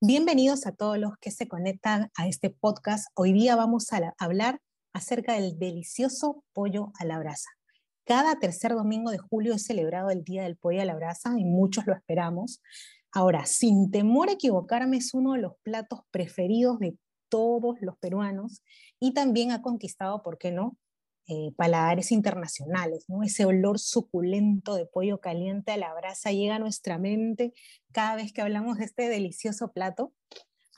Bienvenidos a todos los que se conectan a este podcast. Hoy día vamos a hablar acerca del delicioso pollo a la brasa. Cada tercer domingo de julio es celebrado el Día del Pollo a la Brasa y muchos lo esperamos. Ahora, sin temor a equivocarme, es uno de los platos preferidos de todos los peruanos y también ha conquistado, ¿por qué no?, eh, paladares internacionales, ¿no? Ese olor suculento de pollo caliente a la brasa llega a nuestra mente cada vez que hablamos de este delicioso plato.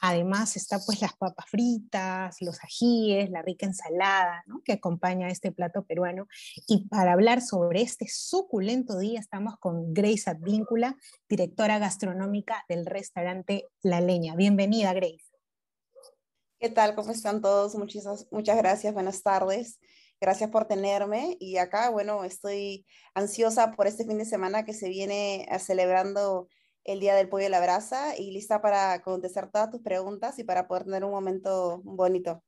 Además está pues las papas fritas, los ajíes, la rica ensalada que acompaña a este plato peruano. Y para hablar sobre este suculento día estamos con Grace Advíncula, directora gastronómica del restaurante La Leña. Bienvenida, Grace. ¿Qué tal? ¿Cómo están todos? Muchas gracias. Buenas tardes. Gracias por tenerme y acá, bueno, estoy ansiosa por este fin de semana que se viene eh, celebrando el Día del Pollo de la Brasa y lista para contestar todas tus preguntas y para poder tener un momento bonito.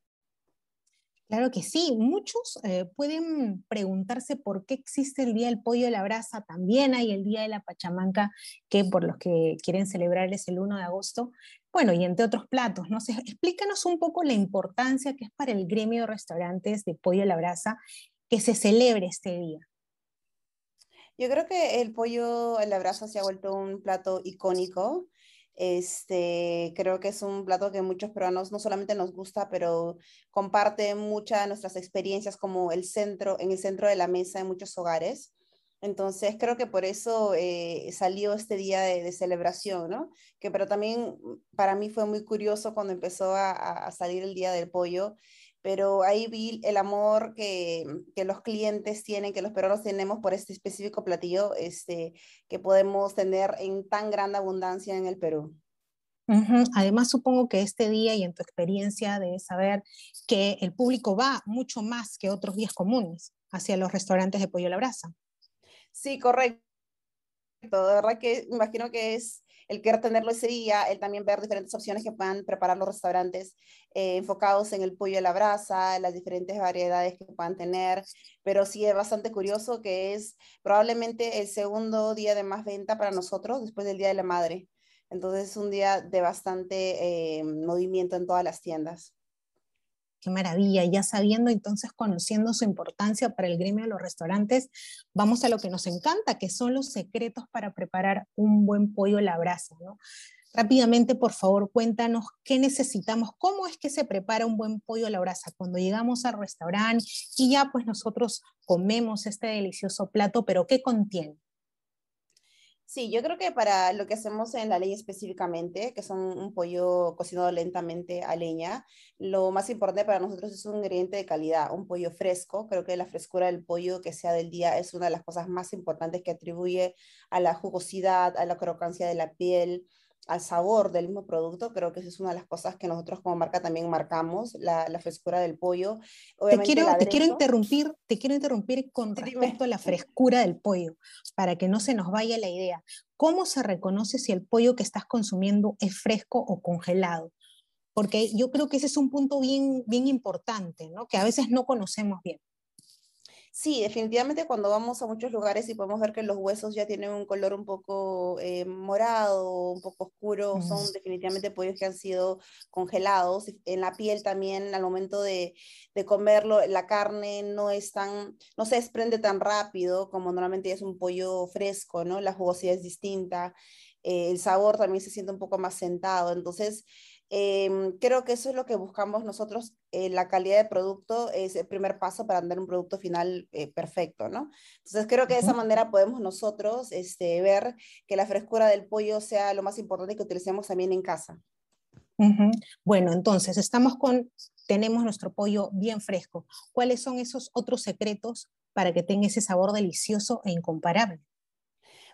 Claro que sí, muchos eh, pueden preguntarse por qué existe el Día del Pollo de la Brasa, también hay el Día de la Pachamanca, que por los que quieren celebrar es el 1 de agosto, bueno, y entre otros platos, ¿no? sé, explícanos un poco la importancia que es para el gremio de restaurantes de pollo a la brasa que se celebre este día. Yo creo que el pollo a la brasa se ha vuelto un plato icónico. Este, creo que es un plato que muchos peruanos no solamente nos gusta, pero comparte muchas de nuestras experiencias como el centro, en el centro de la mesa en muchos hogares. Entonces creo que por eso eh, salió este día de, celebración, ¿no? Que pero también mm, para mí fue muy curioso cuando empezó a, salir el Día del Pollo, pero ahí vi el amor que, que, los clientes tienen, que los peruanos tenemos por este específico platillo este, que podemos tener en tan gran abundancia en el Perú. Además, supongo que este día y en tu experiencia de saber que el público va mucho más que otros días comunes hacia los restaurantes de pollo a la brasa. Sí, correcto. De verdad que imagino que es el querer tenerlo ese día, el también ver diferentes opciones que puedan preparar los restaurantes eh, enfocados en el pollo a la brasa, las diferentes variedades que puedan tener, pero sí es bastante curioso que es probablemente el segundo día de más venta para nosotros después del Día de la Madre. Entonces es un día de bastante eh, movimiento en todas las tiendas. Qué maravilla, ya sabiendo entonces, conociendo su importancia para el gremio de los restaurantes, vamos a lo que nos encanta, que son los secretos para preparar un buen pollo a la brasa, ¿no? Rápidamente, por favor, cuéntanos qué necesitamos, cómo es que se prepara un buen pollo a la brasa cuando llegamos al restaurante y ya pues nosotros comemos este delicioso plato, pero ¿qué contiene? Sí, yo creo que para lo que hacemos en la leña específicamente, que son un pollo cocinado lentamente a leña, lo más importante para nosotros es un ingrediente de calidad, un pollo fresco. Creo que la frescura del pollo que sea del día es una de las cosas más importantes que atribuye a la jugosidad, a la crocancia de la piel, al sabor del mismo producto, creo que esa es una de las cosas que nosotros como marca también marcamos, la, la frescura del pollo. te quiero, te quiero interrumpir, te quiero interrumpir con respecto a la frescura del pollo, para que no se nos vaya la idea. ¿Cómo se reconoce si el pollo que estás consumiendo es fresco o congelado? Porque yo creo que ese es un punto bien, bien importante, ¿no? que a veces no conocemos bien. Sí, definitivamente cuando vamos a muchos lugares y podemos ver que los huesos ya tienen un color un poco eh, morado, un poco oscuro, son definitivamente pollos que han sido congelados. En la piel también, al momento de, de, comerlo, la carne no es tan, no se desprende tan rápido como normalmente es un pollo fresco, ¿no? La jugosidad es distinta. Eh, el sabor también se siente un poco más sentado. Entonces, Em, creo que eso es lo que buscamos nosotros. Eh, la calidad de producto es el primer paso para tener un producto final eh, perfecto, ¿no? Entonces creo que de esa manera podemos nosotros este, ver que la frescura del pollo sea lo más importante que utilicemos también en casa. Bueno, entonces estamos con, tenemos nuestro pollo bien fresco. ¿Cuáles son esos otros secretos para que tenga ese sabor delicioso e incomparable?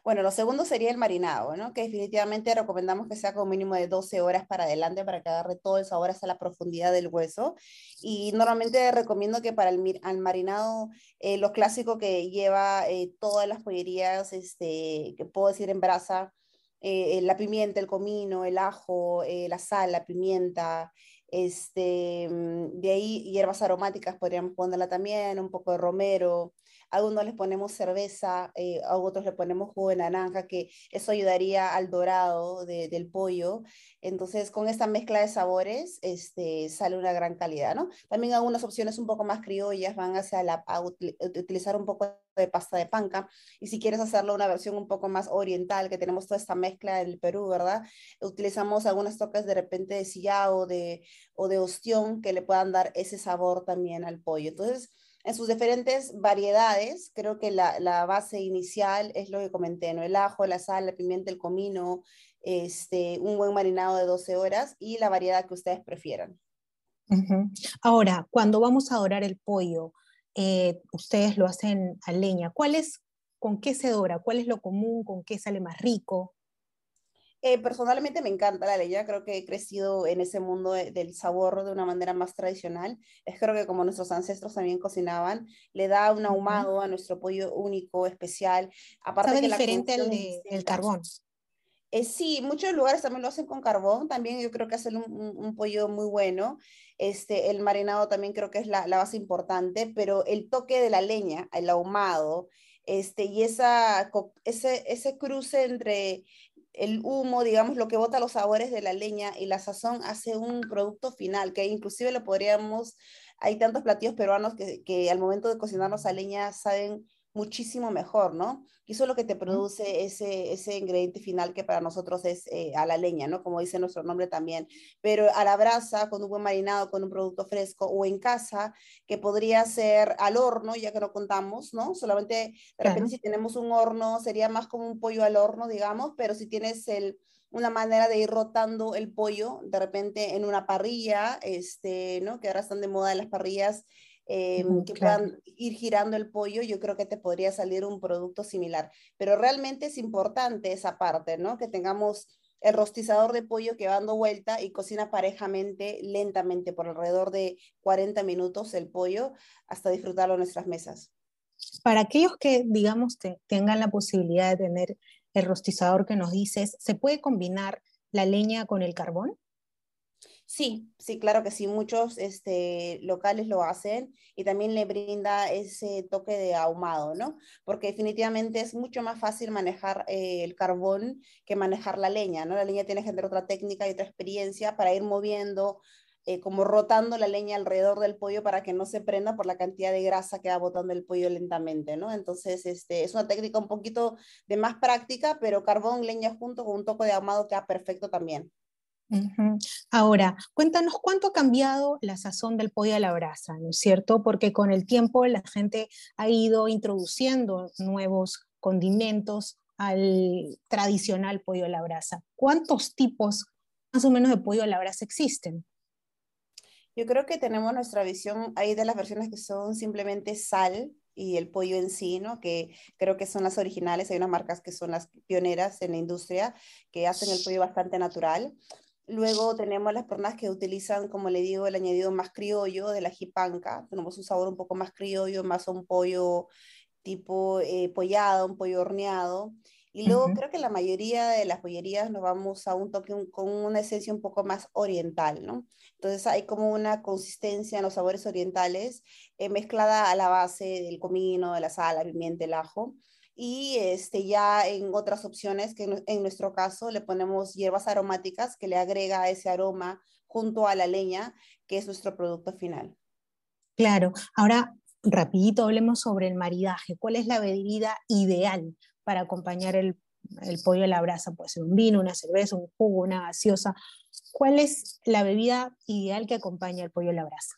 Bueno, lo segundo sería el marinado, ¿no? Que definitivamente recomendamos que sea con mínimo de 12 horas para adelante para que agarre todo el sabor hasta la profundidad del hueso. Y normalmente recomiendo que para el al marinado, eh, lo clásico que lleva eh, todas las pollerías, este, que puedo decir en brasa, eh, la pimienta, el comino, el ajo, la sal, la pimienta, este, mm, de ahí hierbas aromáticas podríamos ponerla también, un poco de romero, a algunos les ponemos cerveza, eh, a otros le ponemos jugo de naranja, que eso ayudaría al dorado del pollo. Entonces, con esta mezcla de sabores, este, sale una gran calidad, ¿no? También algunas opciones un poco más criollas van hacia la, a utilizar un poco de pasta de panca. Y si quieres hacerlo una versión un poco más oriental, que tenemos toda esta mezcla del Perú, ¿verdad? Utilizamos algunas toques de repente de sillao de, o de ostión que le puedan dar ese sabor también al pollo. Entonces, en sus diferentes variedades, creo que la, base inicial es lo que comenté, ¿no? El ajo, la sal, la pimienta, el comino, este, un buen marinado de 12 horas y la variedad que ustedes prefieran. Ahora, cuando vamos a dorar el pollo, eh, ustedes lo hacen a leña. ¿Cuál es, con qué se dora? ¿Cuál es lo común? ¿Con qué sale más rico? Eh, personalmente me encanta la leña, creo que he crecido en ese mundo del sabor de una manera más tradicional. Es creo que como nuestros ancestros también cocinaban, le da un ahumado a nuestro pollo único, especial. Aparte ¿Sabe diferente al del carbón? Eh, sí, muchos lugares también lo hacen con carbón, también yo creo que hacen un, pollo muy bueno. Este, el marinado también creo que es la, base importante, pero el toque de la leña, el ahumado, este, y esa, ese, ese cruce entre el humo, digamos, lo que bota los sabores de la leña y la sazón hace un producto final, que inclusive lo podríamos, hay tantos platillos peruanos que, que al momento de cocinarlos a leña saben muchísimo mejor, ¿no? Y eso es lo que te produce ese, ese ingrediente final que para nosotros es eh, a la leña, ¿no? Como dice nuestro nombre también. Pero a la brasa, con un buen marinado, con un producto fresco o en casa, que podría ser al horno, ya que no contamos, ¿no? Solamente, de repente, si tenemos un horno, sería más como un pollo al horno, digamos, pero si tienes el, una manera de ir rotando el pollo, de repente en una parrilla, este, ¿no? Que ahora están de moda las parrillas Em, que puedan ir girando el pollo, yo creo que te podría salir un producto similar. Pero realmente es importante esa parte, ¿no? Que tengamos el rostizador de pollo que va dando vuelta y cocina parejamente, lentamente, por alrededor de 40 minutos el pollo, hasta disfrutarlo en nuestras mesas. Para aquellos que, digamos, tengan la posibilidad de tener el rostizador que nos dices, ¿se puede combinar la leña con el carbón? Sí, sí, claro que sí, muchos este, locales lo hacen y también le brinda ese toque de ahumado, ¿no? Porque definitivamente es mucho más fácil manejar eh, el carbón que manejar la leña, ¿no? La leña tiene que tener otra técnica y otra experiencia para ir moviendo, eh, como rotando la leña alrededor del pollo para que no se prenda por la cantidad de grasa que va botando el pollo lentamente, ¿no? Entonces, este, es una técnica un poquito de más práctica, pero carbón, leña junto con un toque de ahumado queda perfecto también. Ahora, cuéntanos cuánto ha cambiado la sazón del pollo a la brasa, ¿no es cierto? Porque con el tiempo la gente ha ido introduciendo nuevos condimentos al tradicional pollo a la brasa. ¿Cuántos tipos más o menos de pollo a la brasa existen? Yo creo que tenemos nuestra visión ahí de las versiones que son simplemente sal y el pollo en sí, ¿no? Que creo que son las originales. Hay unas marcas que son las pioneras en la industria que hacen el pollo bastante natural. Luego tenemos las personas que utilizan, como le digo, el añadido más criollo de la jipanca. Tenemos un sabor un poco más criollo, más un pollo tipo eh, pollado, un pollo horneado. Y luego creo que la mayoría de las pollerías nos vamos a un toque con una esencia un poco más oriental, ¿no? Entonces hay como una consistencia en los sabores orientales eh, mezclada a la base del comino, de la sal, la pimienta, el ajo y este, ya en otras opciones, que en nuestro caso le ponemos hierbas aromáticas que le agrega ese aroma junto a la leña, que es nuestro producto final. Claro, ahora rapidito hablemos sobre el maridaje. ¿Cuál es la bebida ideal para acompañar el, el pollo a la brasa? Puede ser un vino, una cerveza, un jugo, una gaseosa. ¿Cuál es la bebida ideal que acompaña el pollo a la brasa?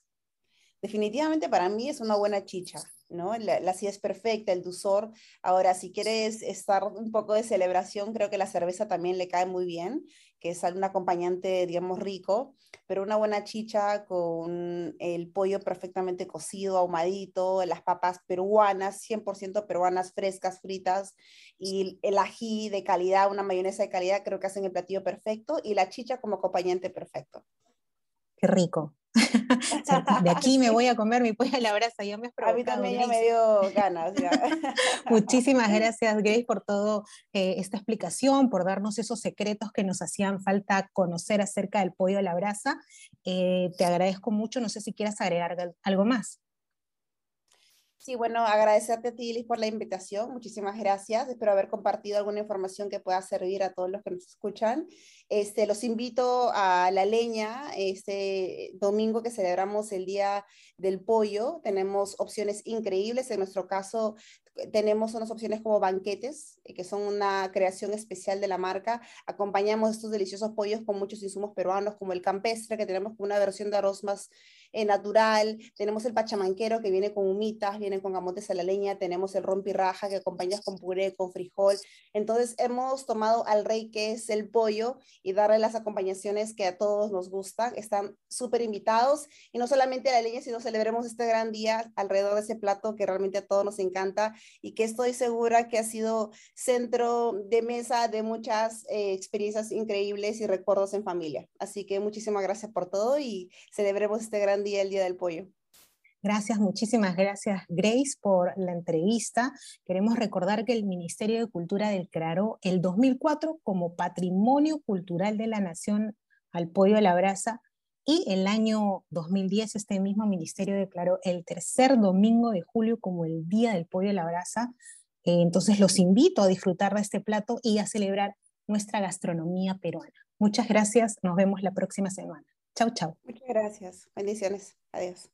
Definitivamente para mí es una buena chicha. ¿no? La, la es perfecta, el dulzor. Ahora, si quieres estar un poco de celebración, creo que la cerveza también le cae muy bien, que es un acompañante, digamos, rico, pero una buena chicha con el pollo perfectamente cocido, ahumadito, las papas peruanas, 100% peruanas, frescas, fritas, y el ají de calidad, una mayonesa de calidad, creo que hacen el platillo perfecto, y la chicha como acompañante perfecto. Qué rico. De aquí me voy a comer mi pollo a la brasa, ya me A mí también ya me dio ganas. Muchísimas gracias, Grace, por toda eh, esta explicación, por darnos esos secretos que nos hacían falta conocer acerca del pollo a la brasa. Eh, te agradezco mucho, no sé si quieras agregar algo más. Sí, bueno, agradecerte a ti, Liz, por la invitación. Muchísimas gracias. Espero haber compartido alguna información que pueda servir a todos los que nos escuchan. Este, los invito a La Leña, este domingo que celebramos el Día del Pollo. Tenemos opciones increíbles. En nuestro caso, tenemos unas opciones como banquetes, eh, que son una creación especial de la marca. Acompañamos estos deliciosos pollos con muchos insumos peruanos, como el campestre, que tenemos una versión de arroz más eh, natural. Tenemos el pachamanquero, que viene con humitas, viene con gamotes a la leña. Tenemos el rompirraja, que acompañas con puré, con frijol. Entonces, hemos tomado al rey, que es el pollo, y darle las acompañaciones que a todos nos gustan. Están súper invitados. Y no solamente a la leña, sino celebremos este gran día alrededor de ese plato que realmente a todos nos encanta y que estoy segura que ha sido centro de mesa de muchas eh, experiencias increíbles y recuerdos en familia. Así que muchísimas gracias por todo y celebremos este gran día, el Día del Pollo. Gracias, muchísimas gracias Grace por la entrevista. Queremos recordar que el Ministerio de Cultura declaró el 2004 como Patrimonio Cultural de la Nación al pollo a la brasa y el año 2010 este mismo ministerio declaró el tercer domingo de julio como el Día del Pollo a la Brasa. Eh, entonces los invito a disfrutar de este plato y a celebrar nuestra gastronomía peruana. Muchas gracias, nos vemos la próxima semana. Chau, chau. Muchas gracias, bendiciones, adiós.